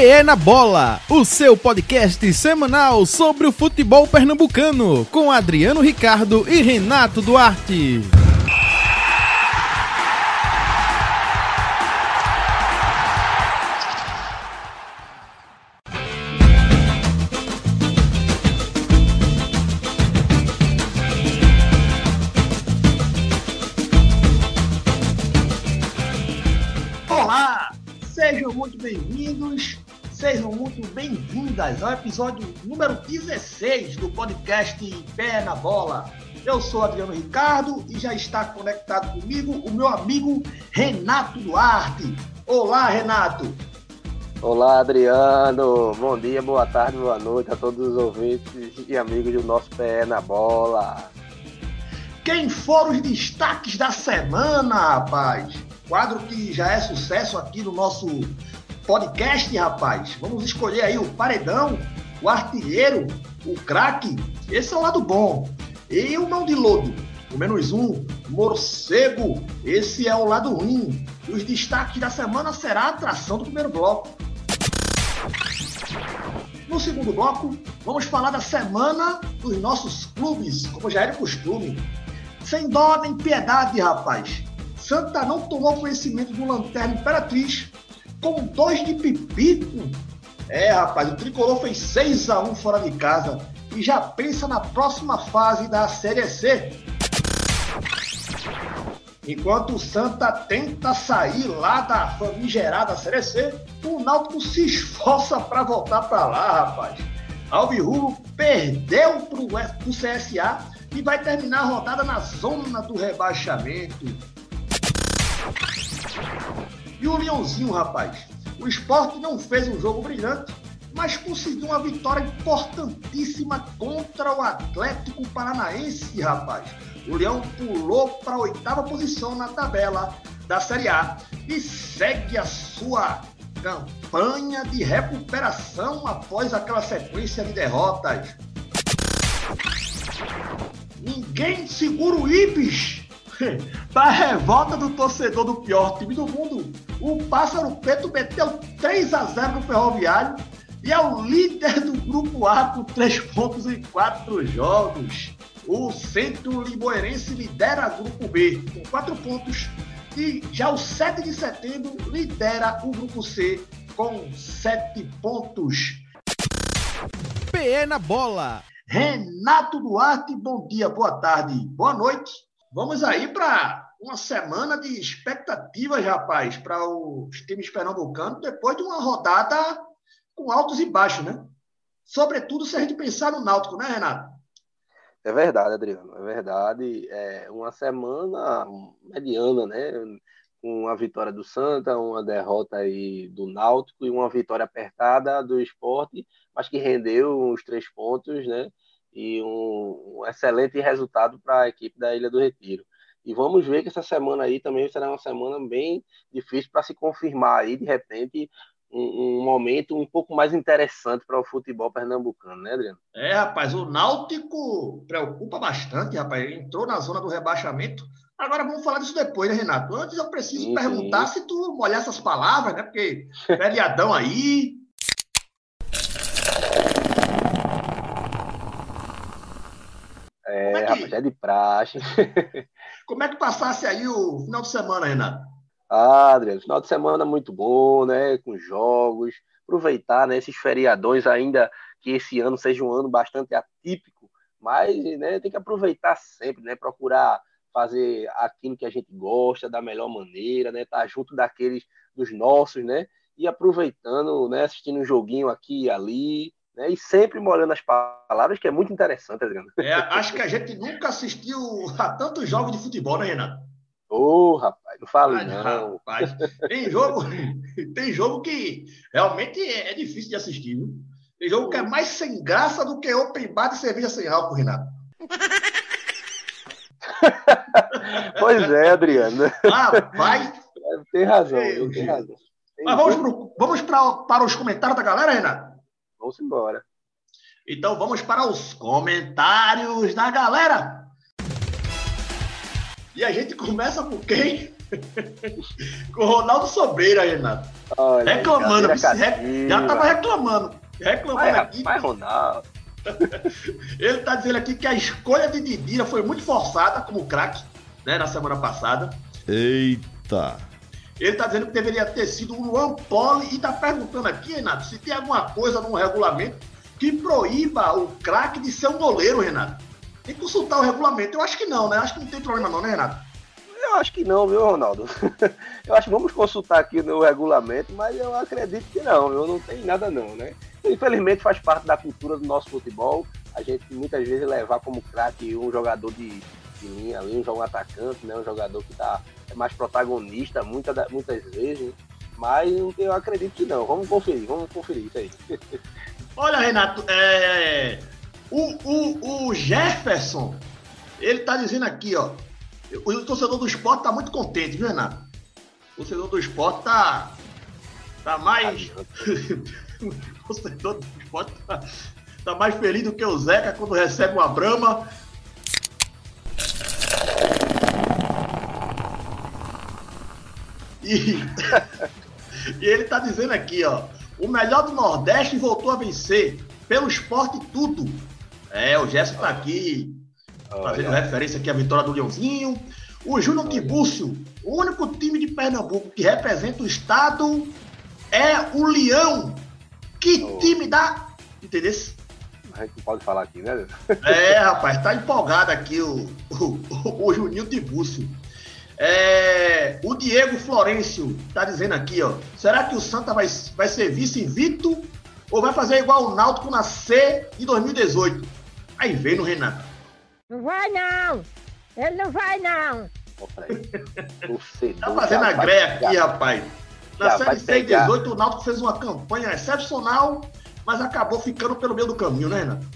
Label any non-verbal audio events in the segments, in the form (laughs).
PE na Bola, o seu podcast semanal sobre o futebol pernambucano, com Adriano Ricardo e Renato Duarte. Bem-vindas ao episódio número 16 do podcast Pé na Bola. Eu sou Adriano Ricardo e já está conectado comigo o meu amigo Renato Duarte. Olá, Renato. Olá, Adriano. Bom dia, boa tarde, boa noite a todos os ouvintes e amigos do nosso Pé na Bola. Quem foram os destaques da semana, rapaz? Quadro que já é sucesso aqui no nosso podcast, rapaz. Vamos escolher aí o paredão, o artilheiro, o craque. Esse é o lado bom. E o mão de lodo, o menos um, morcego. Esse é o lado ruim. Os destaques da semana será a atração do primeiro bloco. No segundo bloco, vamos falar da semana dos nossos clubes, como já era costume. Sem dó nem piedade, rapaz. Santa não tomou conhecimento do Lanterna Imperatriz com dois de pipito. É, rapaz, o Tricolor fez 6 a 1 fora de casa e já pensa na próxima fase da Série C. Enquanto o Santa tenta sair lá da famigerada Série C, o Náutico se esforça para voltar para lá, rapaz. Alvirrubro perdeu para o CSA e vai terminar a rodada na zona do rebaixamento. E o Leãozinho, rapaz? O esporte não fez um jogo brilhante, mas conseguiu uma vitória importantíssima contra o Atlético Paranaense, rapaz. O Leão pulou para a oitava posição na tabela da Série A e segue a sua campanha de recuperação após aquela sequência de derrotas. Ninguém segura o Ibis (laughs) para revolta do torcedor do pior time do mundo. O Pássaro Preto meteu 3 a 0 no Ferroviário e é o líder do Grupo A com 3 pontos em 4 jogos. O Centro Limoeirense lidera o Grupo B com 4 pontos e já o 7 de setembro lidera o Grupo C com 7 pontos. PE na Bola. Renato Duarte, bom dia, boa tarde, boa noite. Vamos aí para uma semana de expectativas, rapaz, para os times pernambucanos, depois de uma rodada com altos e baixos, né? Sobretudo se a gente pensar no Náutico, né, Renato? É verdade, Adriano, é verdade. É uma semana mediana, né? Com a vitória do Santa, uma derrota aí do Náutico e uma vitória apertada do esporte, mas que rendeu os três pontos, né? E um, um excelente resultado para a equipe da Ilha do Retiro. E vamos ver que essa semana aí também será uma semana bem difícil para se confirmar aí, de repente, um, um, momento um pouco mais interessante para o futebol pernambucano, né, Adriano? É, rapaz, o Náutico preocupa bastante, rapaz. Entrou na zona do rebaixamento. Agora vamos falar disso depois, né, Renato? Antes eu preciso sim, perguntar sim. se tu molhar essas palavras, né? Porque feriadão aí. É, é de praxe. (laughs) Como é que passasse aí o final de semana, Renato? Ah, Adriano, final de semana muito bom, né? Com jogos, aproveitar né, esses feriadões ainda que esse ano seja um ano bastante atípico, mas né, tem que aproveitar sempre, né? Procurar fazer aquilo que a gente gosta da melhor maneira, né? Tá junto daqueles dos nossos, né? E aproveitando, né? Assistindo um joguinho aqui e ali, né? E sempre molhando as palavras, que é muito interessante, Adriano. É, acho que a gente nunca assistiu a tantos jogos de futebol, né, Renato? Ô, oh, rapaz, não fale ah, não. Rapaz, tem jogo, (laughs) tem jogo que realmente é, é difícil de assistir, viu? Tem jogo que é mais sem graça do que open bar de cerveja sem álcool, Renato. (laughs) pois é, Adriano. Rapaz. Tem razão, tem razão. Mas vamos, pro, vamos pra, para os comentários da galera, Renato? Vamos embora. Então vamos para os comentários da galera. E a gente começa por quem? (laughs) Com o Ronaldo Sobreira, Renato. Olha, reclamando, re... já tava reclamando. Reclamando vai, aqui. Vai, Ronaldo. (laughs) Ele tá dizendo aqui que a escolha de Didira foi muito forçada como craque, né, na semana passada. Eita! Ele tá dizendo que deveria ter sido o Luan Poli e tá perguntando aqui, Renato, se tem alguma coisa no regulamento que proíba o craque de ser um goleiro, Renato. Tem que consultar o regulamento. Eu acho que não, né? Acho que não tem problema não, né, Renato? Eu acho que não, viu, Ronaldo? (laughs) eu acho que vamos consultar aqui no regulamento, mas eu acredito que não, viu? Não tem nada não, né? Infelizmente faz parte da cultura do nosso futebol. A gente muitas vezes levar como craque um jogador de, de linha ali, um, atacante, né? Um jogador que tá é mais protagonista muitas, muitas vezes. Mas eu acredito que não. Vamos conferir, vamos conferir isso aí. (laughs) Olha, Renato, é... o, o, o Jefferson, ele tá dizendo aqui, ó. O torcedor do esporte tá muito contente, viu, Renato? O torcedor do esporte tá, tá mais. (laughs) o torcedor do esporte tá, tá mais feliz do que o Zeca quando recebe uma brama. E, (laughs) e ele tá dizendo aqui, ó. O melhor do Nordeste voltou a vencer. Pelo esporte tudo. É, o Gerson tá aqui fazendo referência aqui à vitória do Leãozinho. O Júnior Tibúcio, o único time de Pernambuco que representa o estado é o Leão. Que oh. time da. Entendeu? A gente não pode falar aqui, né? É, rapaz, tá empolgado aqui o, o, o, o Juninho Tibúcio. É, o Diego Florencio tá dizendo aqui, ó. Será que o Santa vai, vai ser vice-invicto ou vai fazer igual o Náutico na C de 2018? Aí vem no Renato. Não vai não! Ele não vai não! (laughs) tá fazendo a greia aqui, rapaz. Na Série C de 18, o Náutico fez uma campanha excepcional, mas acabou ficando pelo meio do caminho, né, Renato?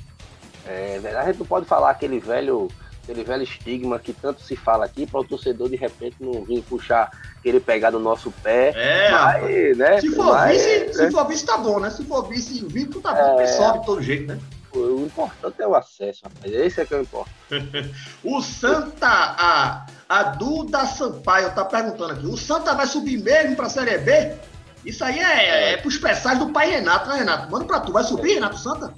É verdade, a gente não pode falar aquele velho aquele velho estigma que tanto se fala aqui, para o torcedor de repente não vir puxar, querer pegar no nosso pé. É, mas, né? Se for mas, vice, né? se for vice, tá bom, né? Se for vice invicto, tá bom, é, sobe de todo jeito, né? O importante é o acesso, rapaz. Esse é que é o importa. (laughs) o Santa, a, a Duda Sampaio tá perguntando aqui: o Santa vai subir mesmo pra Série B? Isso aí é, é, é pros pessoais do pai Renato, né, Renato? Manda pra tu, vai subir, Renato Santa?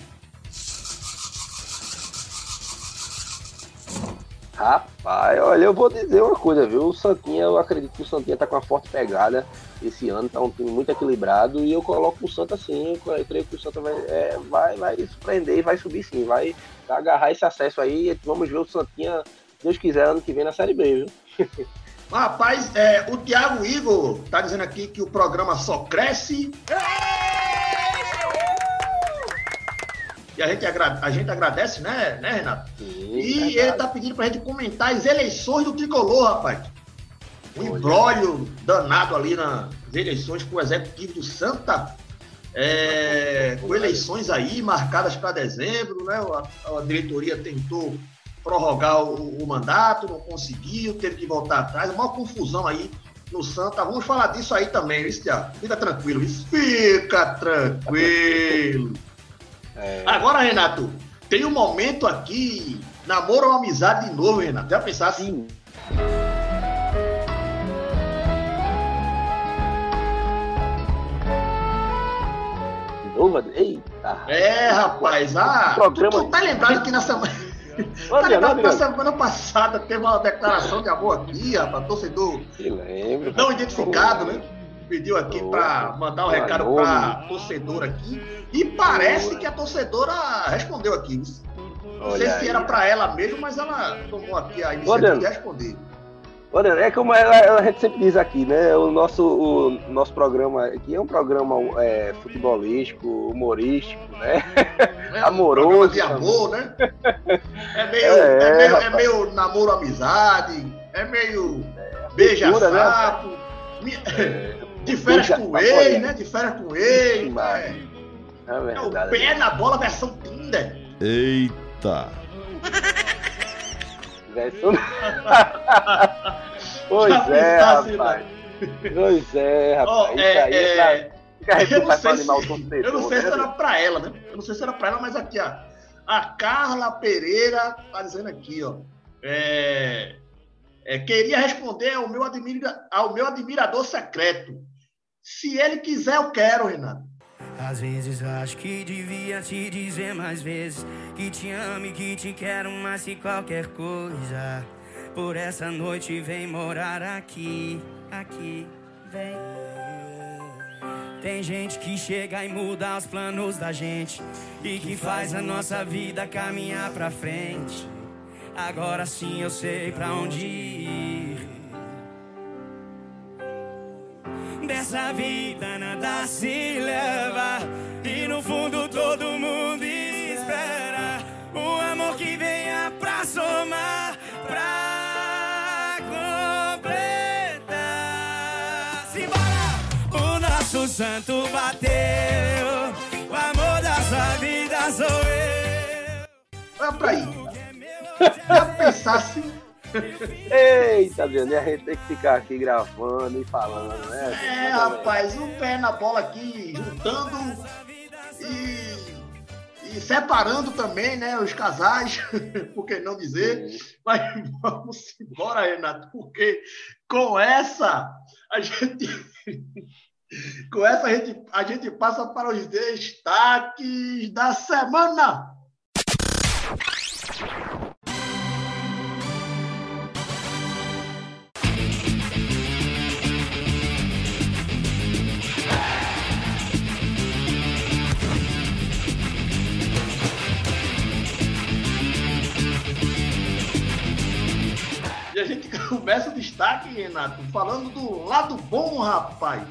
Rapaz, olha, eu vou dizer uma coisa, viu? O Santinha, eu acredito que o Santinha tá com uma forte pegada esse ano, tá um time muito equilibrado e eu coloco o Santa sim, eu creio que o Santa vai, é, vai, vai surpreender e vai subir sim, vai agarrar esse acesso aí e vamos ver o Santinha, Deus quiser, ano que vem na Série B, viu? (laughs) Rapaz, é, o Thiago Igor tá dizendo aqui que o programa só cresce. E a gente, a gente agradece, né, né Renato? Sim, e ele tá pedindo pra gente comentar as eleições do tricolor, rapaz. Um embrólio danado ali nas eleições com o executivo do Santa. É, com eleições aí marcadas para dezembro, né? A, a, diretoria tentou prorrogar o, o, mandato, não conseguiu, teve que voltar atrás, uma confusão aí no Santa. Vamos falar disso aí também, viu, Thiago? Fica tranquilo, fica tranquilo. É... Agora, Renato, tem um momento aqui, namoro ou amizade de novo, Renato. Já pensasse? Sim. novo? Eita! É, rapaz, ah, programa... tu, tu tá lembrado que na semana. (laughs) tá lembrado que na semana passada teve uma declaração de amor aqui, rapaz, torcedor. lembro. Não identificado, né? Pediu aqui para mandar um recado para torcedor aqui. E parece que a torcedora respondeu aqui. Não Olha sei aí. se era para ela mesmo, mas ela tomou aqui a iniciativa de responder. Olha, é como a, gente sempre diz aqui, né? O nosso, o nosso programa aqui é um programa é, futebolístico, humorístico, né? É, Amoroso. Um de amor, né? É meio, é, é meio, é meio namoro amizade, é meio é, beija-sapo. Né? De férias com ex, né? De férias com ex. Né? É, é, o pé na bola versão Tinder. Eita. (laughs) pois é, rapaz. Pois é, rapaz. Oh, é, aí é, é eu, não sei se, eu não sei se era pra ela, né? Eu não sei se era pra ela, mas aqui, ó. A Carla Pereira tá dizendo aqui, ó. É, é, queria responder ao meu, admira, ao meu admirador secreto. Se ele quiser, eu quero, Renato. Às vezes acho que devia te dizer mais vezes que te amo e que te quero mais que qualquer coisa. Por essa noite vem morar aqui, aqui, vem. Tem gente que chega e muda os planos da gente e que faz a nossa vida caminhar pra frente. Agora sim eu sei pra onde ir. Dessa vida nada se leva e no fundo todo mundo espera o amor que venha pra somar, pra completar. Simbora! O nosso santo bateu, o amor da sua vida sou eu. Olha pra aí. Já pensasse Eita, Adriano, e a gente tem que ficar aqui gravando e falando, né? É, rapaz, um pé na bola aqui, juntando e, e separando também, né, os casais, (laughs) por que não dizer? Sim. Mas vamos embora, Renato, porque com essa a gente. (laughs) Com essa a gente, a gente passa para os destaques da semana. Começa o destaque, Renato, falando do lado bom, rapaz.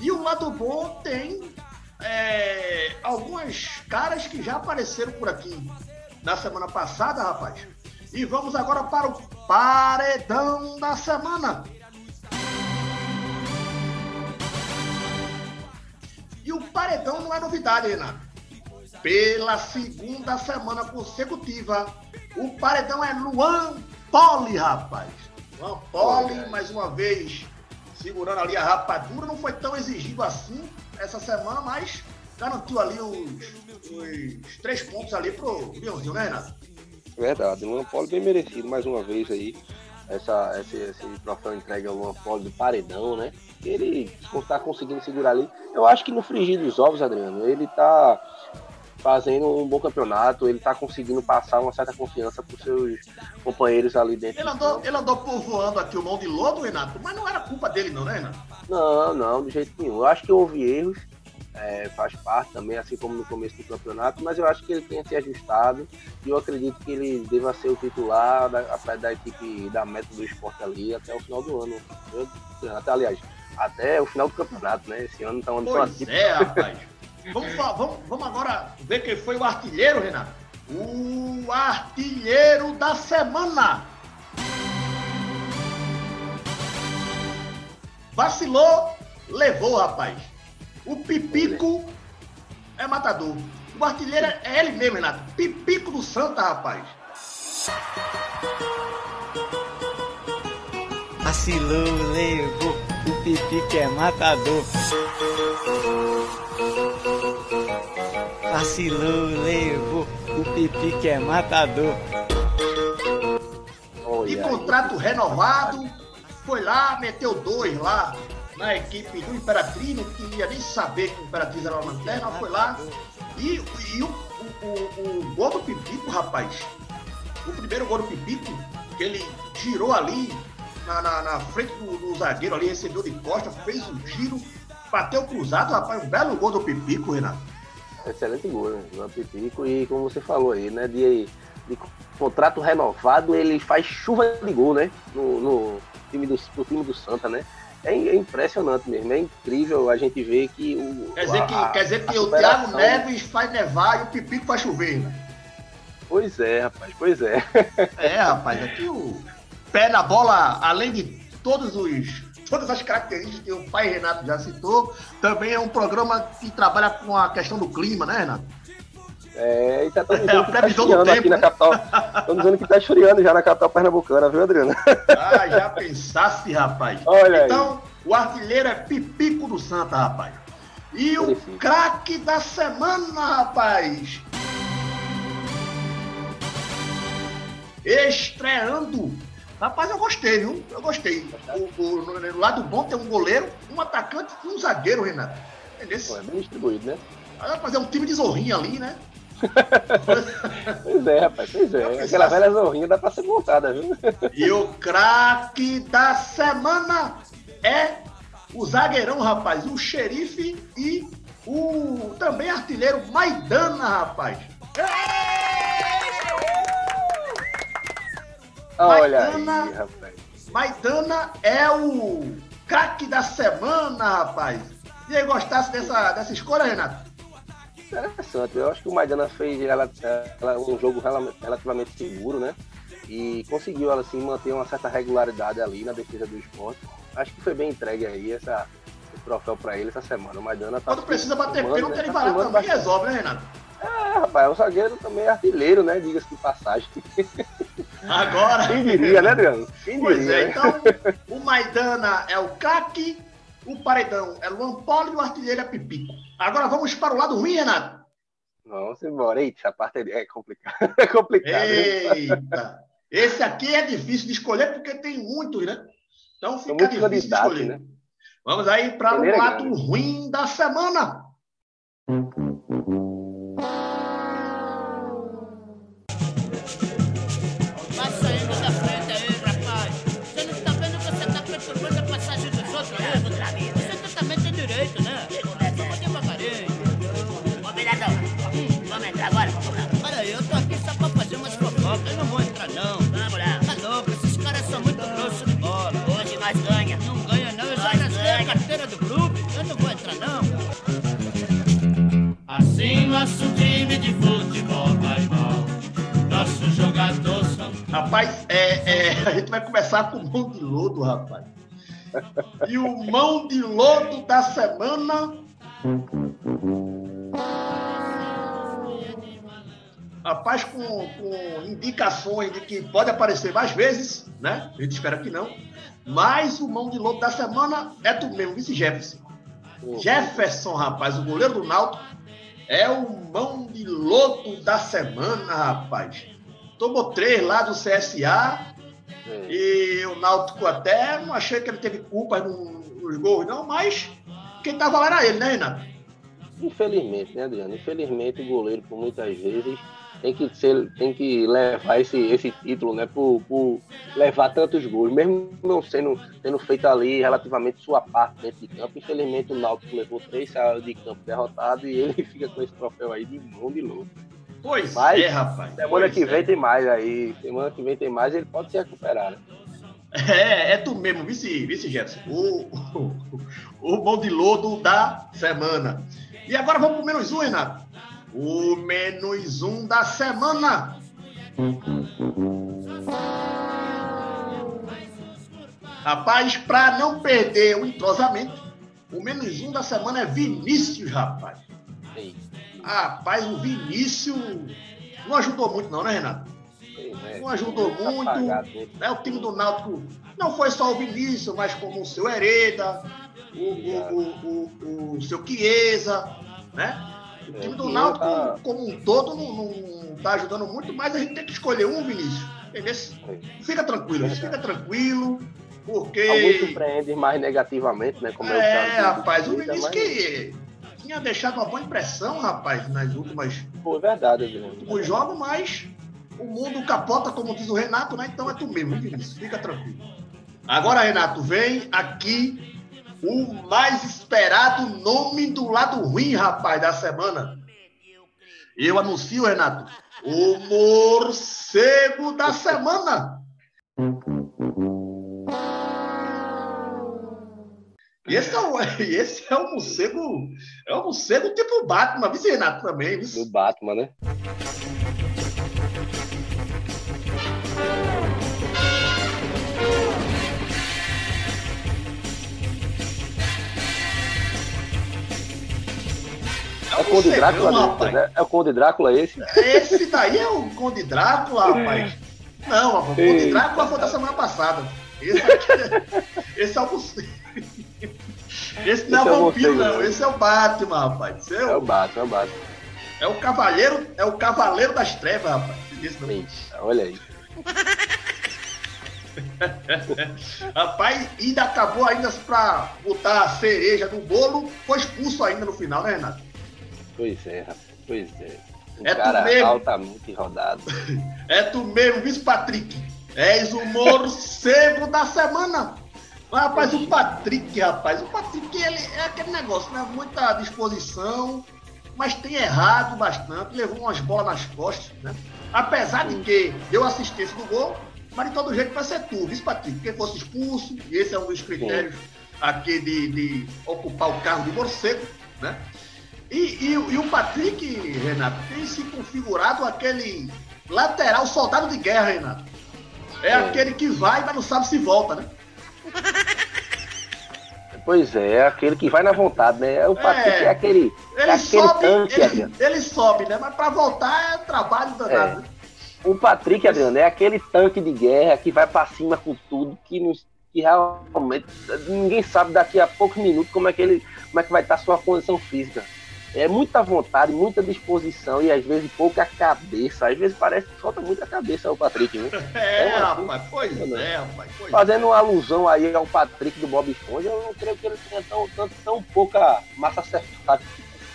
E o lado bom tem é, algumas caras que já apareceram por aqui na semana passada, rapaz. E vamos agora para o paredão da semana. E o paredão não é novidade, Renato. Pela segunda semana consecutiva, o paredão é Luan Poli, rapaz. Olha aí. mais uma vez, segurando ali a rapadura. Não foi tão exigido assim essa semana, mas garantiu ali os, os três pontos ali pro Leãozinho, né, Renato? Verdade, Luan Polo bem merecido mais uma vez aí. Essa, esse, esse troféu entregue ao Luan Polo do paredão, né? Ele está conseguindo segurar ali. Eu acho que no frigir dos ovos, Adriano, ele tá fazendo um bom campeonato, ele tá conseguindo passar uma certa confiança para seus companheiros ali dentro. Ele do andou, ele andou povoando aqui o mão de lodo, Renato, mas não era culpa dele, não, né, Renato? Não, não, de jeito nenhum. Eu acho que houve erros, é, faz parte também, assim como no começo do campeonato, mas eu acho que ele tem se ajustado e eu acredito que ele deva ser o titular da, da, da equipe da meta do esporte ali até o final do ano. Eu- até, aliás, até o final do campeonato, né? Esse ano tá um ano Pois é, rapaz. (laughs) Vamos, vamos, vamos agora ver quem foi o artilheiro, Renato. O artilheiro da semana. Vacilou, levou, rapaz. O Pipico é matador. O artilheiro é ele mesmo, Renato. Pipico do Santa, rapaz. Vacilou, levou, o pipi que é matador. Vacilou, levou, o pipi que é matador. E Olha aí. contrato renovado, foi lá, meteu dois lá na equipe do Imperatriz, não queria nem saber que o Imperatriz era uma lanterna, foi lá. E, e o, o, o, o gol do Pipico, rapaz, o primeiro gol do Pipico, que ele girou ali na, na, na frente do, do zagueiro ali, recebeu de costa, fez um giro, bateu cruzado, rapaz, um belo gol do Pipico, Renato. Excelente gol, né? Pipico. E como você falou aí, né? De, de contrato renovado, ele faz chuva de gol, né? No, no time do, no time do Santa, né? É, é impressionante mesmo, é incrível a gente ver que o. Quer dizer que, a- quer dizer que o Thiago Neves faz nevar e o Pipico faz chover, né? Pois é, rapaz, pois é. É, rapaz, aqui o pé na bola, além de todos os todas as características que o pai Renato já citou, também é um programa que trabalha com a questão do clima, né, Renato? É, e tá tão É, a que tá previsão do esfriando tempo, aqui na né? capital. Estão dizendo que tá esfriando já na capital pernambucana, viu, Adriano? Ah, já pensasse, rapaz. Olha aí. então, o artilheiro é Pipico do Santa, rapaz. E o craque da semana, rapaz. Estreando Rapaz, eu gostei, viu? Eu gostei. O, o, no, lado bom tem um goleiro, um atacante e um zagueiro, Renato. Pô, é bem distribuído, né? Aí vai fazer um time de zorrinha ali, né? (laughs) Pois é, rapaz, pois é. Aquela velha zorrinha dá pra ser montada, viu? (laughs) E o craque da semana é o zagueirão, rapaz, o xerife e o também artilheiro Maidana, rapaz. Olha Maidana. aí, rapaz. Maidana é o craque da semana, rapaz. E aí, gostasse dessa, dessa escolha, Renato? Interessante. Eu acho que o Maidana fez ela, ela- um jogo rela- relativamente seguro, né? E conseguiu ela assim manter uma certa regularidade ali na defesa do esporte. Acho que foi bem entregue aí essa, esse troféu pra ele essa semana. O Maidana tá Quando precisa bater pênalti, ele vai lá também bastante. resolve, né, Renato? É, rapaz, o zagueiro também é artilheiro, né? Diga-se de passagem. (laughs) Agora. Quem diria, né, Adriano? Quem Pois diria, é, então o Maidana é o craque, o paredão é Luan Polo e o artilheiro é Pipico. Agora vamos para o lado ruim, Renato. Vamos embora. Eita, essa parte é complicada. (laughs) É complicado. Eita! Esse aqui é difícil de escolher porque tem muitos, né? Então fica difícil de escolher. né? Vamos aí para o é lado grande. ruim da semana. Vai nosso time de futebol vai mal. Nosso jogador são Rapaz, é, é, a gente vai começar com o mão de lodo, rapaz. E o mão de lodo da semana. Rapaz, com, com indicações de que pode aparecer mais vezes, né? A gente espera que não. Mas o mão de lodo da semana é do mesmo, vice Jefferson. Jefferson, rapaz, o goleiro do Náutico, é o mão de lodo da semana, rapaz. Tomou três lá do CSA É. e o Náutico até não achei que ele teve culpa no- nos gols, não, mas quem tava lá era ele, né, Renato? Infelizmente, né, Adriano? Infelizmente o goleiro, por muitas vezes, tem que, ser, tem que levar esse, esse título, né? Por, por levar tantos gols, mesmo não sendo tendo feito ali relativamente sua parte dentro de campo. Infelizmente o Náutico levou três saiu de campo derrotado e ele (laughs) fica com esse troféu aí de mão de louco. Pois Mas, é, rapaz. Semana que é. vem tem mais aí. Semana que vem tem mais ele pode se recuperar, né? É, é tu mesmo, vice, vice Jefferson. O, o, o mão de lodo da semana. E agora vamos pro menos um, Renato. O menos um da semana. Rapaz, para não perder o entrosamento, o menos um da semana é Vinícius, rapaz. Ei, Rapaz, o Vinícius não ajudou muito, não, né, Renato? Não ajudou muito. né, o time do Náutico não foi só o Vinícius, mas como o seu Hereda, o, o, o, o, o seu Chiesa, né? O É, time o do Náutico, tá- como um todo, não, não tá ajudando muito, mas a gente tem que escolher um, Vinícius. Entendeu? Fica tranquilo, fica tranquilo, Alguns porque. surpreendem mais negativamente, né? Como é, o É, do- rapaz, o Vinícius mas- que tinha deixado uma boa impressão, rapaz, nas últimas Pô, é verdade, Adriano. últimos jogos, mas o mundo capota, como diz o Renato, né? Então é tu mesmo, Vinícius. Fica tranquilo. Agora, Renato, vem aqui o mais esperado nome do lado ruim, rapaz, da semana. Eu anuncio, Renato, o morcego da semana. Esse é o, esse é o morcego, é o morcego tipo Batman, viu, Renato, também, viu? Do Batman, né? Conde Drácula, né? rapaz. né? É o Conde Drácula esse? Esse daí é o Conde Drácula, rapaz. Não, rapaz, o Conde. Drácula foi da semana passada. Esse, aqui é, (laughs) esse é o. (laughs) Esse não é é o vampiro, não. né? Esse é o Batman, rapaz. Esse é É o o, Batman, é o Batman. é o cavaleiro, é o cavaleiro das trevas, rapaz. Esse não. Eita, olha aí. (laughs) Rapaz, ainda acabou ainda pra botar a cereja no bolo, foi expulso ainda no final, né, Renato? Pois é, rapaz. Pois é. Um É tu cara mesmo. altamente rodado. (laughs) É tu mesmo, vice Patrick. És o morcego da semana. Mas, rapaz, o Patrick, rapaz, o Patrick, ele é aquele negócio, né? Muita disposição, mas tem errado bastante, levou umas bolas nas costas, né? Apesar de que deu assistência do gol, mas de todo jeito vai ser tu, vice Patrick. Quem fosse expulso, e esse é um dos critérios aqui de, de ocupar o cargo de morcego, né? E, e, o- e o Patrick, Renato, tem se configurado aquele lateral soldado de guerra, Renato. É, aquele que vai, mas não sabe se volta, né? Pois é, é aquele que vai na vontade, né? O Patrick é, É. aquele, é Ele aquele sobe, tanque, ele, ele sobe, né? Mas pra voltar é trabalho danado. né? O Patrick, Adriano, é aquele tanque de guerra que vai pra cima com tudo, que, não- que realmente ninguém sabe daqui a poucos minutos como é que ele como é que vai estar a sua condição física. É muita vontade, muita disposição e às vezes pouca cabeça. Às vezes parece que falta muita cabeça o Patrick, (laughs) né? É, É, rapaz, pois é, rapaz, pois é. Fazendo uma alusão aí ao Patrick do Bob Esponja, eu não creio que ele tenha tão, tão, tão pouca massa cercada.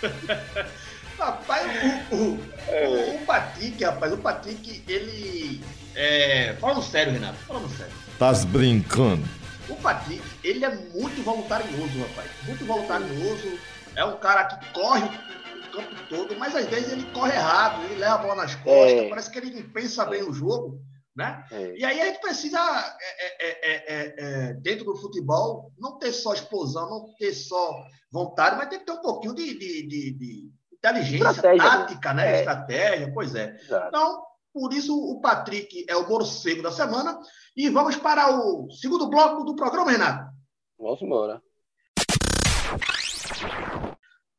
(laughs) Rapaz, o, o, o, o Patrick, rapaz, o Patrick, ele. É, falando sério, Renato, falando sério. Tás brincando. O Patrick, ele é muito voluntarioso, rapaz. Muito voluntarioso. É um cara que corre o, campo todo, mas às vezes ele corre errado, ele leva a bola nas costas, É. parece que ele não pensa bem o jogo, né? É. E aí a gente precisa, é, é, é, é, é, dentro do futebol, não ter só explosão, não ter só vontade, mas tem que ter um pouquinho de, de, de- de inteligência, Estratégia, né? tática, né? É. Estratégia, pois é. Exato. Então, por isso o Patrick é o morcego da semana. E vamos para o segundo bloco do programa, Renato. Vamos embora.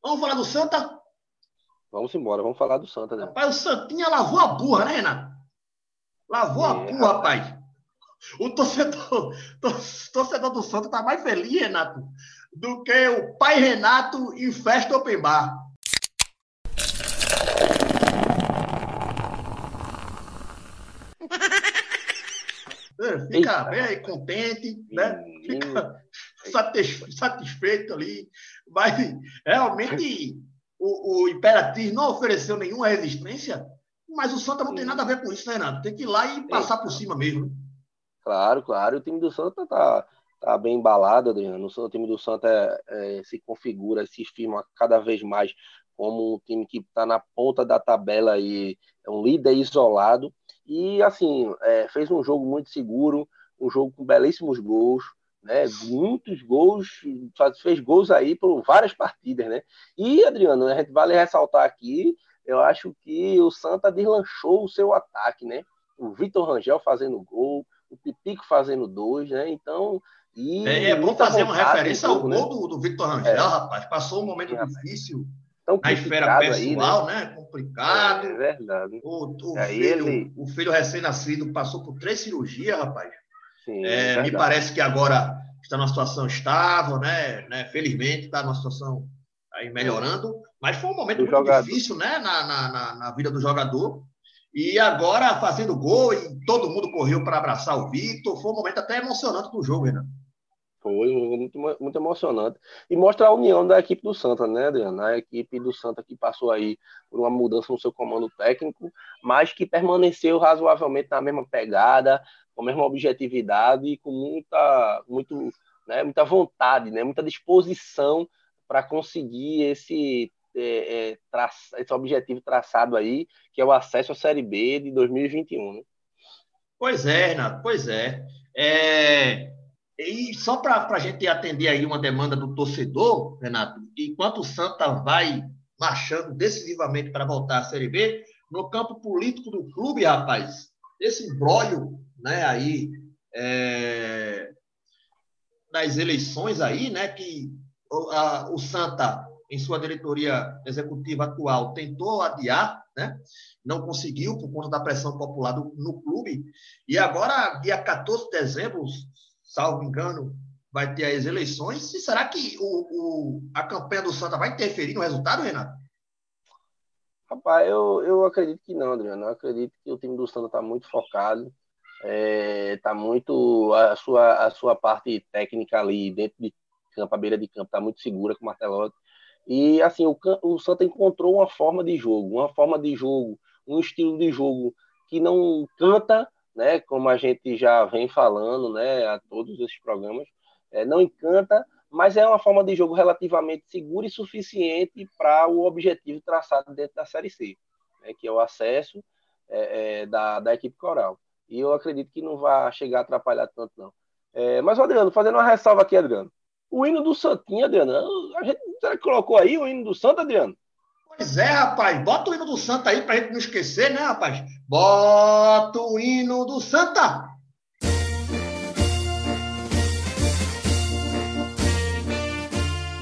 Vamos falar do Santa? Vamos embora, vamos falar do Santa, né? Rapaz, o Santinha lavou a burra, né, Renato? Lavou a É, burra, rapaz. O torcedor, tor- torcedor do Santa tá mais feliz, Renato, do que o pai Renato em festa open bar. (laughs) É, Fica bem aí, contente, né? Fica satis- satisfeito ali. Mas realmente o, o Imperatriz não ofereceu nenhuma resistência, mas o Santa não tem nada a ver com isso, né, Renato? Tem que ir lá e passar por cima mesmo. né? Claro, claro. O time do Santa tá, tá bem embalado, Adriano. O time do Santa é, se configura, se firma cada vez mais como um time que está na ponta da tabela e é um líder isolado. E, assim, é, fez um jogo muito seguro, um jogo com belíssimos gols, né? Muitos gols, fez gols aí por várias partidas, né? E, Adriano, a gente vale ressaltar aqui, eu acho que o Santa deslanchou o seu ataque, né? O Vitor Rangel fazendo gol, o Pipico fazendo dois, né? Então. E É, é bom fazer uma referência ao né? gol do, do Victor Rangel, É. rapaz. Passou um momento rapaz. difícil Tão na esfera criticado aí, pessoal, né? Complicado. É verdade. O, o filho, ele- o filho recém-nascido passou por três cirurgias, rapaz. Sim, É, me parece que agora está numa situação estável, né? né? Felizmente está numa situação aí melhorando, mas foi um momento Do muito jogador. difícil, né? Na, na, na, na vida do jogador. E agora fazendo gol e todo mundo correu para abraçar o Victor. Foi um momento até emocionante do jogo, Renan. Foi um jogo muito, muito emocionante. E mostra a união da equipe do Santa, né, Adriano? A equipe do Santa que passou aí por uma mudança no seu comando técnico, mas que permaneceu razoavelmente na mesma pegada, com a mesma objetividade e com muita, muito, né, muita vontade, né, muita disposição para conseguir esse, é, é, esse objetivo traçado aí, que é o acesso à Série B de 2021. Né? Pois é, Renato, pois é. É, E só para a gente atender aí uma demanda do torcedor, Renato, enquanto o Santa vai marchando decisivamente para voltar à Série B, no campo político do clube, rapaz, esse embrólio né, aí é, das eleições aí, né, que o, a- o Santa, em sua diretoria executiva atual, tentou adiar, né, não conseguiu por conta da pressão popular do- no clube, e agora, dia 14 de dezembro, salvo engano, vai ter as eleições. E será que o, o- a campanha do Santa vai interferir no resultado, Renato? Rapaz, eu, eu acredito que não, Adriano. Eu acredito que o time do Santa está muito focado, É, tá muito a sua a sua parte técnica ali dentro de campo, a beira de campo tá muito segura com o Martelotti. E assim, o, o Santa encontrou uma forma de jogo, uma forma de jogo, um estilo de jogo que não canta, né, como a gente já vem falando, né, a todos esses programas, é, não encanta, mas é uma forma de jogo relativamente segura e suficiente para o objetivo traçado dentro da Série C, né, que é o acesso é, é, da, da equipe coral. E eu acredito que não vai chegar a atrapalhar tanto, não. É, mas, Adriano, fazendo uma ressalva aqui, Adriano. O hino do Santinho, Adriano, a gente será que colocou aí o hino do Santo, Adriano? Pois é, rapaz. Bota o hino do Santa aí pra gente não esquecer, né, rapaz? Bota o hino do Santa.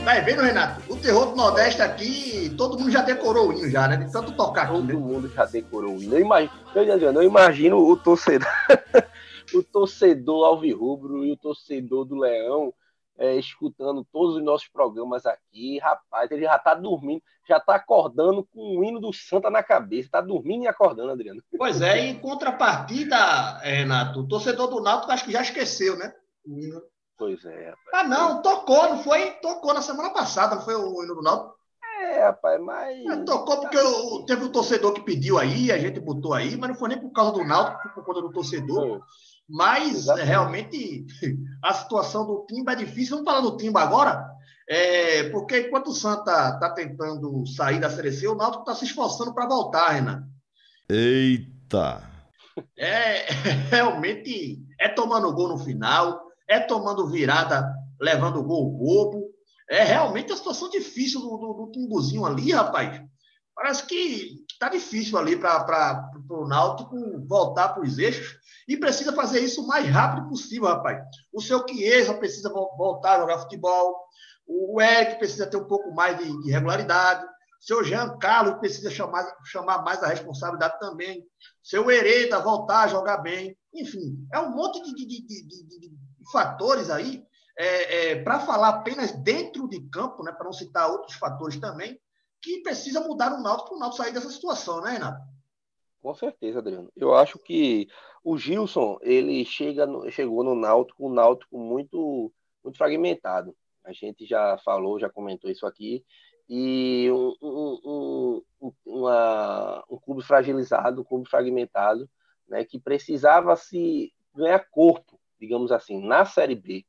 Tá vendo, Renato? O terror do Nordeste aqui, todo mundo já decorou o hino já, né? De tanto tocar aqui, Todo né? mundo já decorou o hino. Eu imagino, eu, eu imagino o torcedor, (laughs) o torcedor alvirrubro e o torcedor do Leão é, escutando todos os nossos programas aqui. Rapaz, ele já tá dormindo, já tá acordando com o hino do Santa na cabeça. Tá dormindo e acordando, Adriano. Pois é, em contrapartida, é, Renato, o torcedor do Náutico acho que já esqueceu, né? O hino. Pois é, rapaz. Ah, não, tocou, não foi? Tocou na semana passada, não foi o hino do Náutico? É, rapaz, mas. É, tocou porque o- teve um torcedor que pediu aí, a gente botou aí, mas não foi nem por causa do Náutico, foi por conta do torcedor. Mas Exatamente. é, realmente (laughs) a situação do Timba é difícil. Vamos falar do Timba agora, é, porque enquanto o Santa está tentando sair da Série C, o Náutico está se esforçando para voltar, Renan. Eita! É (laughs) realmente é tomando gol no final, é tomando virada, levando gol bobo. É realmente a situação difícil do, do, do Timbuzinho ali, rapaz. Parece que está difícil ali para o Náutico voltar para os eixos e precisa fazer isso o mais rápido possível, rapaz. O seu Chiesa precisa vo- voltar a jogar futebol, o Eric precisa ter um pouco mais de, de regularidade, seu Jean Carlos precisa chamar, chamar mais a responsabilidade também, seu Hereda voltar a jogar bem, enfim, é um monte de, de- de- fatores aí para falar apenas dentro de campo, né, para não citar outros fatores também, que precisa mudar o Náutico para o Náutico sair dessa situação, né, Renato? Com certeza, Adriano. Eu acho que o Gilson, ele chega no- chegou no Náutico, um Náutico muito, muito fragmentado. A gente já falou, já comentou isso aqui. E um, um, um- uma- um clube fragilizado, um clube fragmentado, né, que precisava se ganhar corpo, digamos assim, na Série B.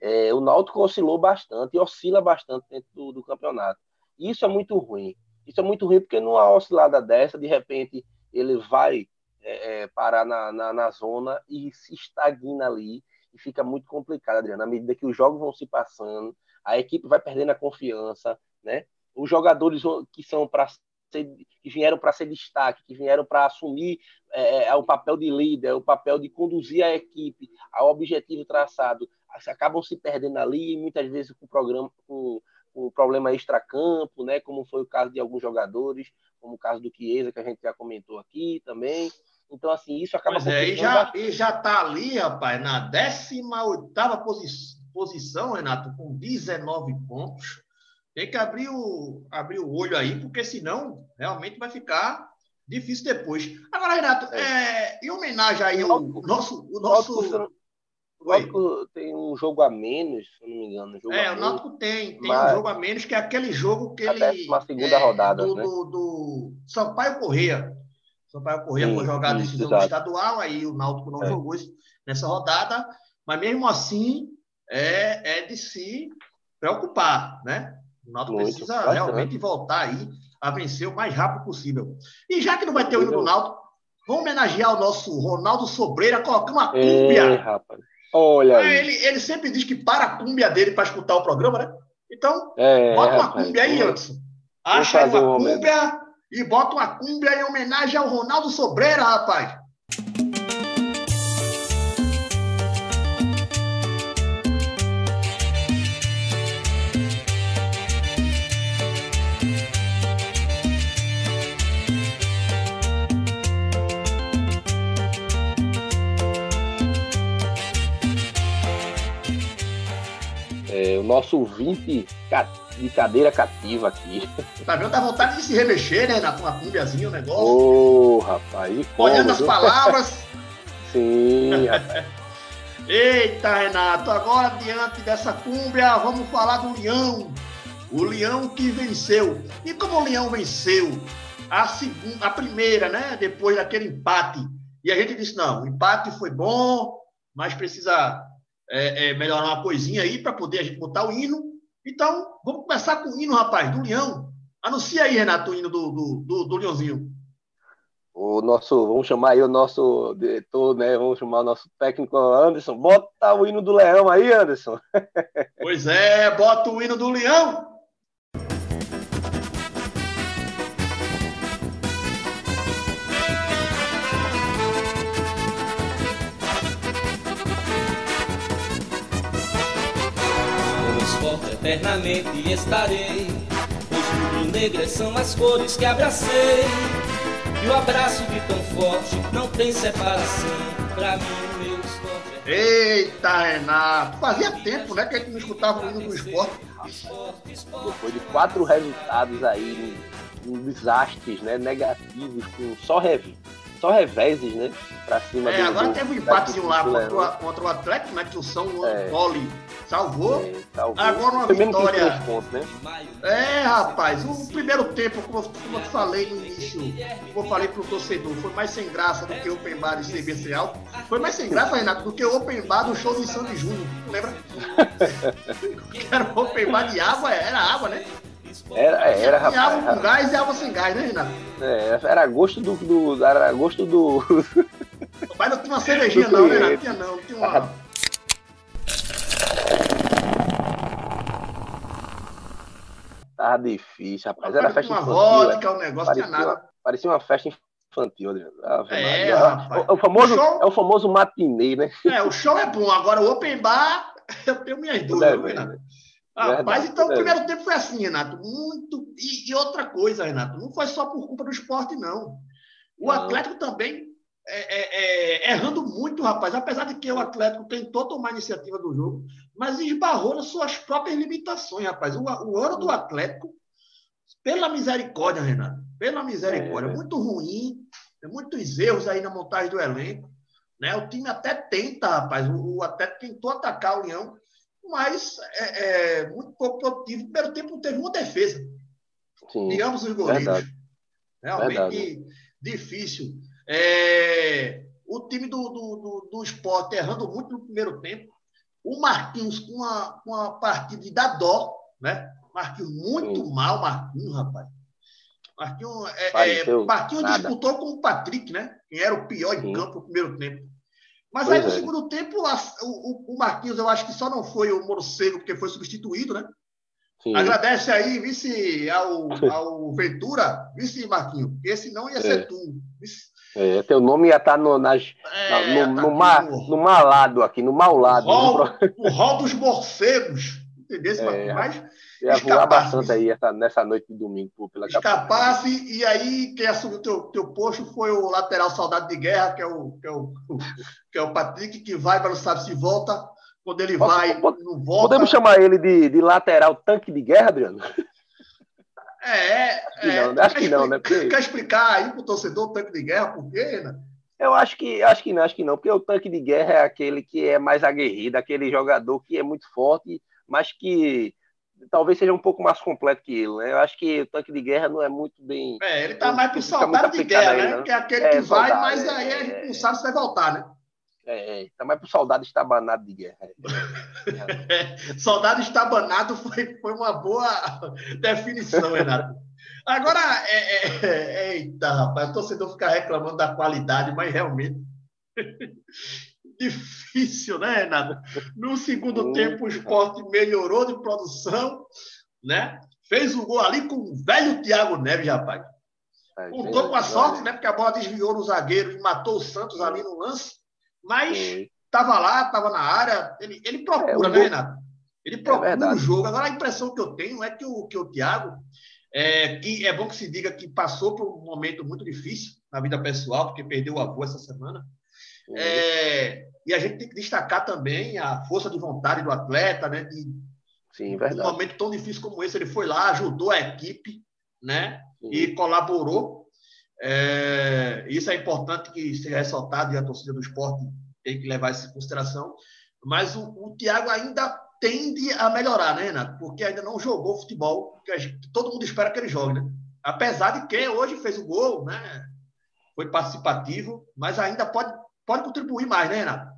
É, o Náutico oscilou bastante e oscila bastante dentro do, do campeonato. Isso é muito ruim. Isso é muito ruim porque numa oscilada dessa, de repente, ele vai é, é, parar na, na, na zona e se estagna ali e fica muito complicado, Adriano. À medida que os jogos vão se passando, a equipe vai perdendo a confiança, né? Os jogadores que são para que vieram para ser destaque, que vieram para assumir é, é, o papel de líder, o papel de conduzir a equipe ao objetivo traçado, acabam se perdendo ali muitas vezes com o programa com, com problema extracampo, né? Como foi o caso de alguns jogadores, como o caso do Chiesa, que a gente já comentou aqui também. Então, assim, isso acaba Pois é, e já, bastante. e já tá ali, rapaz, na 18 posi posição, Renato, com 19 pontos. Tem que abrir o, abrir o olho aí, porque senão realmente vai ficar difícil depois. Agora, Renato, é, em homenagem aí ao nosso. O nosso o Náutico tem um jogo a menos, se não me engano. um jogo é, o. Náutico tem, tem Mas- um jogo a menos, que é aquele jogo que A ele. décima segunda é, rodada, do, né? do, do Sampaio Correia. Sampaio Correia Sim, foi jogar a sim, decisão exato. estadual, aí o Náutico não É. jogou nessa rodada, mas mesmo assim é, é de se preocupar, né? O Náutico precisa bastante. realmente voltar aí a vencer o mais rápido possível. E já que não vai ter o hino do Náutico, vamos homenagear o nosso Ronaldo Sobreira colocando uma Ei, cúmbia. rapaz. Olha aí. Ele, ele sempre diz que para a cúmbia dele para escutar o programa, né? Então, É, bota uma rapaz, cúmbia aí, Anderson. Acha uma uma cúmbia e bota uma cúmbia em homenagem ao Ronaldo Sobreira, rapaz. Nosso ouvinte de cadeira cativa aqui. Tá vendo? Dá vontade de se remexer, né? Na uma cúmbiazinha, o negócio. Ô, rapaz. e como, Olhando as palavras. (laughs) Sim, rapaz. Eita, Renato, agora diante dessa cúmbria, vamos falar do Leão. O Leão que venceu. E como o Leão venceu a segunda, a primeira, né? Depois daquele empate. E a gente disse: não, o empate foi bom, mas precisa é, é, melhorar uma coisinha aí para poder a gente botar o hino. Então, vamos começar com o hino, rapaz, do Leão. Anuncia aí, Renato, o hino do, do, do, do Leãozinho. O nosso, vamos chamar aí o nosso diretor, né? Vamos chamar o nosso técnico Anderson. Bota o hino do Leão aí, Anderson. (laughs) Pois é, bota o hino do Leão. Eternamente estarei. Os rubro-negras são as cores que abracei. E o abraço de tão forte não tem separação. Pra mim, o meu esporte é Eita, Renato. Fazia tempo, né, que a gente não escutava o hino do esporte. Depois de quatro resultados aí, em desastres, né? Negativos, com só, rev, só reveses, né? Pra cima É, do- agora do- teve um empatezinho lá contra, o- Leão. contra o Atlético, né? Que o São É. Salvou. É, salvou. Agora uma Foi vitória. pontos, né? É, rapaz, o primeiro tempo, como eu, como eu falei no início, como eu falei pro torcedor, foi mais sem graça do que o Open Bar de CB Real. Foi mais sem graça, Renato, do que o Open Bar do show de Sandy Júnior. Lembra? (laughs) (laughs) era o Open Bar de água, era água, né? Era, era, Tinha água rapaz. com gás e água sem gás, né, Renato? É, era gosto do, do. Era gosto do. Mas não tinha uma cervejinha, não, né, Renato? Tinha não, tinha uma. Tava difícil, rapaz. Era festa uma infantil. vodka, um negócio, tinha Parecia, nada. uma, parecia uma festa infantil, Adriano. Ave É. É o famoso, O show- é o famoso matinê, né? É, o show é bom, agora o Open Bar, (laughs) eu tenho minhas dúvidas, É, Rapaz, então o é. primeiro tempo foi assim, Renato. Muito. E, e outra coisa, Renato, não foi só por culpa do esporte, não. O Não. Atlético também é, é, é, errando muito, rapaz. Apesar de que o Atlético tentou tomar a iniciativa do jogo, mas esbarrou nas suas próprias limitações, rapaz. O, o ano do Atlético, pela misericórdia, Renato, pela misericórdia, É. muito ruim, tem muitos erros aí na montagem do elenco. Né? O time até tenta, rapaz. O, o Atlético tentou atacar o Leão, mas é, é muito pouco produtivo. No primeiro tempo teve uma defesa Sim. de ambos os goleiros. Verdade. Realmente Verdade. difícil. É, o time do, do, do, do esporte errando muito no primeiro tempo. O Marquinhos com uma, uma partida de dar dó, né? Marquinhos muito Sim. mal, Marquinhos, rapaz. Marquinhos, é, é, Marquinhos disputou com o Patrick, né? Quem era o pior em Sim. campo no primeiro tempo. Mas Pois aí no é. segundo tempo, a- o, o- o Marquinhos, eu acho que só não foi o Morcego, porque foi substituído, né? Sim. Agradece aí, vice ao, (laughs) ao Ventura, vice Marquinhos, porque senão ia ser É. tu. Vice, É, teu nome ia estar no, nas, é, no, tá no, ma, no- malado aqui, no mau lado. Rol- No o rol dos morcegos. Entendeu? (laughs) É, Marquinhos? Mas Ia voar bastante aí essa, nessa noite de domingo pela capital. escapasse, e aí quem assumiu teu, teu posto foi o lateral soldado de guerra, que é o, que é o, (laughs) que é o Patrick, que vai, mas não sabe se volta. Quando ele Posso- vai, pode- não volta. Podemos chamar ele de, de lateral tanque de guerra, Adriano? (laughs) É, que é, não, acho que não, expli- né? Porque- Quer explicar aí pro torcedor o tanque de guerra por quê, né? Eu acho que acho que não, acho que não, porque o tanque de guerra é aquele que é mais aguerrido, aquele jogador que é muito forte, mas que talvez seja um pouco mais completo que ele, né? Eu acho que o tanque de guerra não é muito bem. É, ele tá mais pro soldado de guerra, aí, né? né? Que é aquele É, que vai, soldado, mas é, aí é. não sabe se vai voltar, né? É, é, tá mais pro soldado estabanado de guerra. (laughs) Soldado estabanado foi, foi uma boa definição, Renato. Agora, é, é, é, eita, rapaz, o torcedor fica reclamando da qualidade, mas realmente difícil, né, Renato? No segundo tempo, o esporte melhorou de produção, né? Fez o gol ali com o velho Thiago Neves, rapaz. Contou com a sorte, né? Porque a bola desviou no zagueiro e matou o Santos ali no lance. Mas estava lá, estava na área. Ele, ele procura, É, né, Renato? Ele procura verdade. o jogo. Agora, a impressão que eu tenho é que o, que o Thiago, é, que é bom que se diga que passou por um momento muito difícil na vida pessoal, porque perdeu o avô essa semana. É, e a gente tem que destacar também a força de vontade do atleta, né? De, Sim, verdade. momento tão difícil como esse, ele foi lá, ajudou a equipe, né? Sim. e colaborou. É, isso é importante que seja ressaltado e a torcida do esporte tem que levar isso em consideração. Mas o, o Thiago ainda tende a melhorar, né, Renato? Porque ainda não jogou futebol que, gente, todo mundo espera que ele jogue, né? Apesar de que hoje fez o gol, né? Foi participativo, mas ainda pode, pode contribuir mais, né, Renato?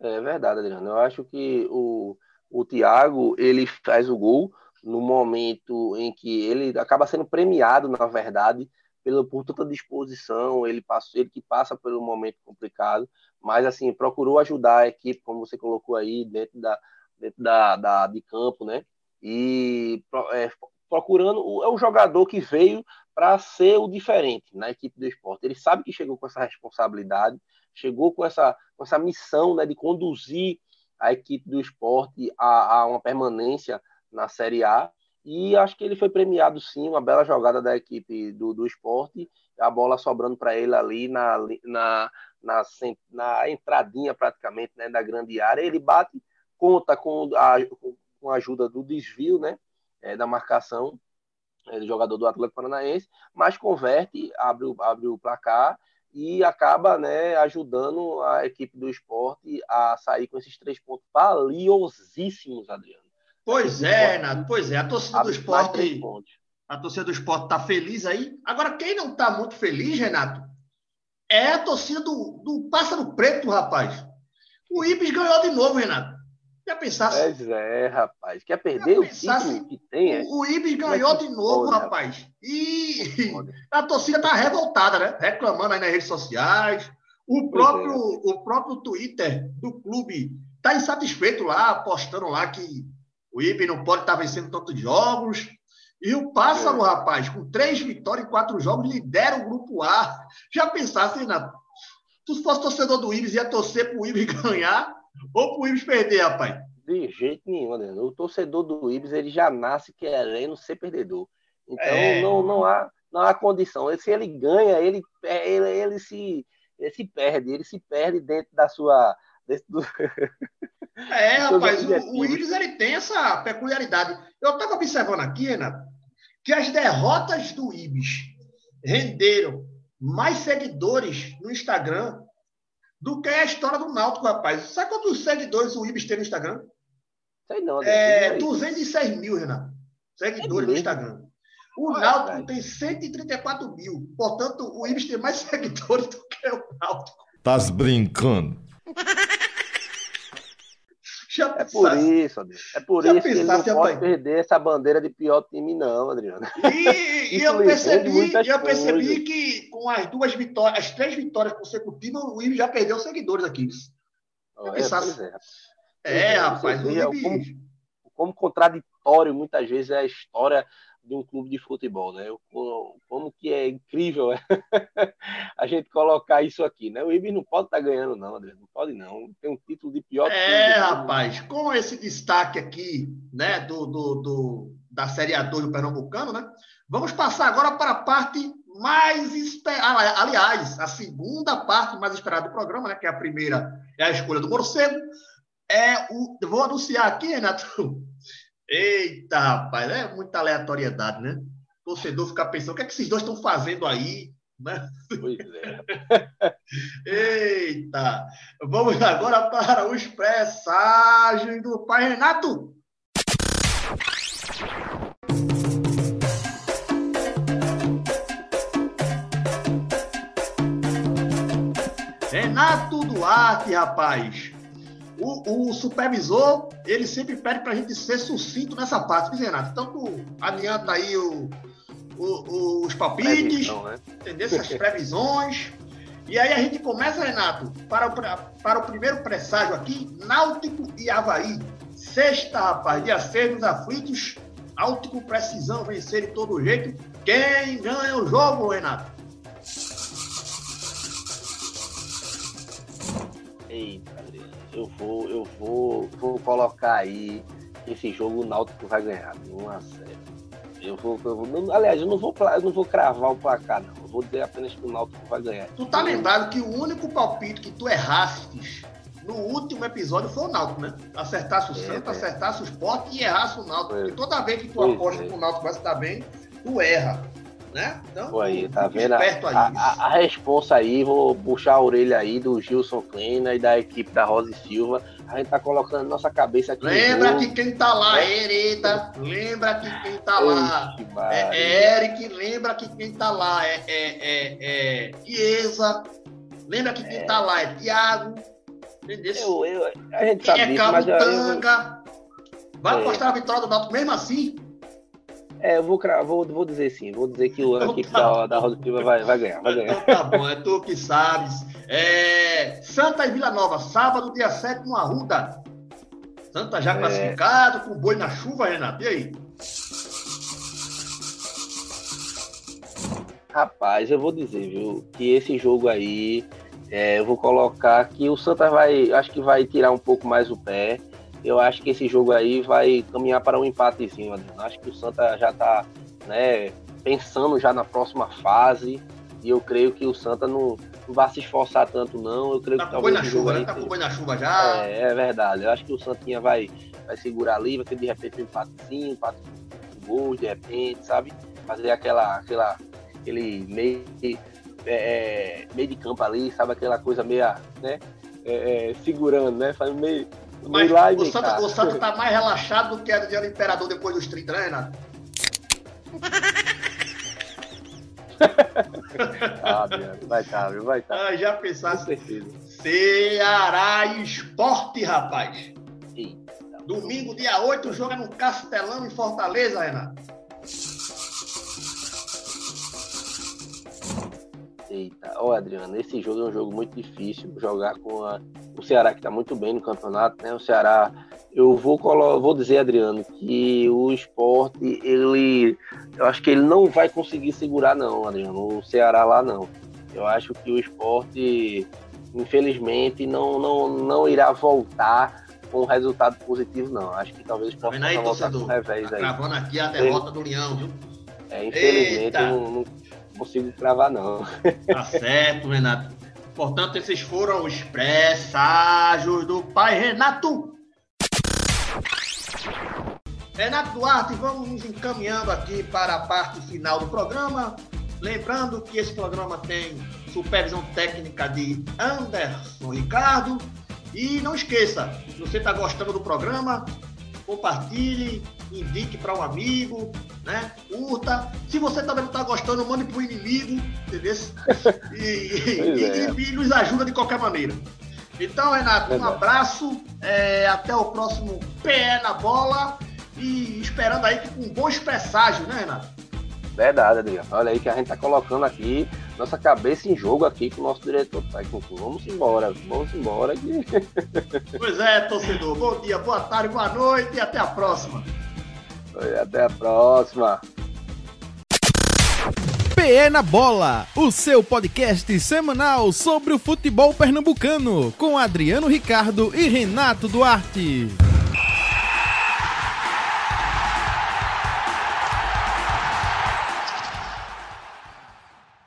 É verdade, Adriano. Eu acho que o, o Thiago, ele faz o gol no momento em que ele acaba sendo premiado, na verdade, pelo, por toda a disposição, ele, passou, ele que passa um momento complicado, mas assim, procurou ajudar a equipe, como você colocou aí, dentro da, dentro da, da de campo, né? E é, procurando, é o jogador que veio para ser o diferente na equipe do esporte. Ele sabe que chegou com essa responsabilidade, chegou com essa, com essa missão né, de conduzir a equipe do esporte a, a uma permanência na Série A. E acho que ele foi premiado sim, uma bela jogada da equipe do, do esporte, a bola sobrando para ele ali na, na, na, na, entradinha praticamente né, da grande área. Ele bate, conta com a, com a ajuda do desvio né, é, da marcação é, do jogador do Atlético Paranaense, mas converte, abre, abre o placar e acaba né, ajudando a equipe do esporte a sair com esses três pontos valiosíssimos, Adriano. Pois é, Renato, pois é. A torcida do esporte. A torcida do esporte está feliz aí. Agora, quem não está muito feliz, Renato, é a torcida do, do Pássaro Preto, rapaz. O Ibis ganhou de novo, Renato. Já pensasse? Pois é, rapaz. Quer perder o título que tem? É? O, o Ibis ganhou é de novo, rapaz. E a torcida tá revoltada, né? Reclamando aí nas redes sociais. O próprio, é. o próprio Twitter do clube tá insatisfeito lá, postando lá que o Ibis não pode estar tá vencendo tantos jogos. E o Pássaro, é. rapaz, com três vitórias em quatro jogos, lidera o grupo A. Já pensasse, Renato? Tu fosse torcedor do Ibis, ia torcer pro Ibis (laughs) ganhar ou pro Ibis perder, rapaz? De jeito nenhum, Adriano. O torcedor do Ibis ele já nasce querendo ser perdedor. Então é... não, não, há, não há condição. Se ele ganha, ele, ele, ele, se, ele se perde, ele se perde dentro da sua. Dentro do... É, (laughs) rapaz, o, o Ibis ele tem essa peculiaridade. Eu estava observando aqui, Renato, que as derrotas do Ibis renderam mais seguidores no Instagram do que a história do Náutico, rapaz. Sabe quantos seguidores o Ibis tem no Instagram? Sei não. É, 206 mil, Renato. Seguidores é no Instagram. O Olha, Náutico cara. tem 134 mil. Portanto, o Ibis tem mais (laughs) seguidores do que o Náutico. Tás brincando. (laughs) Já é por isso, Adriano. É por isso que ele não pode perder essa bandeira de pior time, não, Adriano. E, e (laughs) eu percebi, eu percebi que com as duas vitórias, as três vitórias consecutivas, o Ibis já perdeu seguidores aqui. Oh, é, é. é, é, rapaz, o Ibis... como, como contraditório muitas vezes é a história de um clube de futebol, né? Como que é incrível (laughs) a gente colocar isso aqui, né? O Ibis não pode estar tá ganhando, não, André. Não pode, não. Tem um título de pior. É, rapaz, com esse destaque aqui, né, do, do, do, da Série A2 do Pernambucano, né? Vamos passar agora para a parte mais esperada. Aliás, a segunda parte mais esperada do programa, né? Que é a primeira é a escolha do morcego. É o. Vou anunciar aqui, Renato Eita, rapaz, é muita aleatoriedade, né? O torcedor fica pensando, o que é que esses dois estão fazendo aí? Né? Pois é. (laughs) Eita! Vamos agora para os presságios do pai Renato. Renato Duarte, rapaz. O, o, supervisor, ele sempre pede para a gente ser sucinto nessa parte, viu, Renato? Então, tu adianta aí o, o, os palpites, né? entendeu? Essas previsões. E aí a gente começa, Renato, para, para, para o primeiro presságio aqui, Náutico e Havaí. Sexta, rapaz, dia 6 nos aflitos. Náutico precisão vencer de todo jeito. Quem ganha o jogo, Renato? Eita eu vou, eu vou, vou colocar aí esse jogo o Náutico vai ganhar, 1 a 0. Eu vou, eu vou, aliás, eu não vou, eu não vou cravar o placar, não. Eu vou dizer apenas que o Náutico vai ganhar. Tu tá lembrado que o único palpite que tu erraste no último episódio foi o Náutico, né? Acertasse o é, Santos, é. acertasse o Sport e errasse o Náutico. Porque toda vez que tu aposta é. que o Náutico vai estar bem, tu erra. Né? Então, Pô, aí, tá vendo? A, a, a- responsa aí, vou puxar a orelha aí do Gilson Kleina e da equipe da Rosa e Silva. A gente tá colocando nossa cabeça aqui. Lembra que quem tá lá é É. Hereda. Lembra que quem tá lá é, é Eric. Lembra que quem tá lá é, é, é, é Chiesa. Lembra que quem tá lá é Thiago. Entendeu? Eu, eu, a gente sabe é disso, mas eu, eu. Vai É. postar a vitória do Náutico mesmo assim? É, eu vou, vou, vou dizer sim, vou dizer que o- Então equipe tá. da, da Rosa e Silva vai, vai ganhar, vai ganhar. Então tá bom, é tu que sabes. É, Santa e Vila Nova, sábado, dia 7, no Arruda. Santa já É. classificado, com boi na chuva, Renato. E aí? Rapaz, eu vou dizer, viu, que esse jogo aí, é, eu vou colocar que o Santa vai, acho que vai tirar um pouco mais o pé. Eu acho que esse jogo aí vai caminhar para um empatezinho, Adriano. Acho que o Santa já tá, né, pensando já na próxima fase. E eu creio que o Santa não, não vai se esforçar tanto, não. Eu creio Tá que talvez na chuva, né? Tá com na chuva já. é, é verdade. Eu acho que o Santinha vai, vai segurar ali, vai ter de repente um empatezinho, um empate com gols, de repente, sabe? Fazer aquela, aquela, aquele meio, de- é, é, meio de campo ali, sabe? Aquela coisa meio, né? É, é, segurando, né? Faz meio, Mas lá o Santa, o Santa tá mais relaxado do que a do Imperador depois dos 30, né, Renato? (laughs) Ah, vai estar, viu? Vai estar. Ah, já pensasse. Ceará Esporte, rapaz. Eita, Domingo, dia 8, o jogo é no Castelão, em Fortaleza, Renato. Eita, ó Adriano, esse jogo é um jogo muito difícil jogar com a- o Ceará que está muito bem no campeonato, né? O Ceará, eu vou colo- vou dizer Adriano que o esporte ele, eu acho que ele não vai conseguir segurar não, Adriano, o Ceará lá não. Eu acho que o esporte, infelizmente, não não não irá voltar com um resultado positivo não. Acho que talvez o esporte aí, voltar com um revés Tá aí. gravando aqui a derrota do Leão, viu? É, infelizmente não, não consigo cravar não. (laughs) Tá certo, Renato. Portanto, esses foram os presságios do pai Renato. Renato Duarte, vamos nos encaminhando aqui para a parte final do programa. Lembrando que esse programa tem supervisão técnica de Anderson Ricardo. E não esqueça, se você está gostando do programa, compartilhe, indique para um amigo, né? Curta. Se você também não está gostando, mande para o inimigo, entendeu? E, e- é. e- e nos ajuda de qualquer maneira. Então, Renato, um abraço. é, até o próximo PE na bola. E esperando aí que com bons presságios, né, Renato? Verdade, Adriano. Olha aí que a gente tá colocando aqui nossa cabeça em jogo aqui com o nosso diretor técnico. Vamos embora, vamos embora. Pois é, torcedor. Bom dia, boa tarde, boa noite e até a próxima. Até a próxima. PE na Bola, o seu podcast semanal sobre o futebol pernambucano, com Adriano Ricardo e Renato Duarte.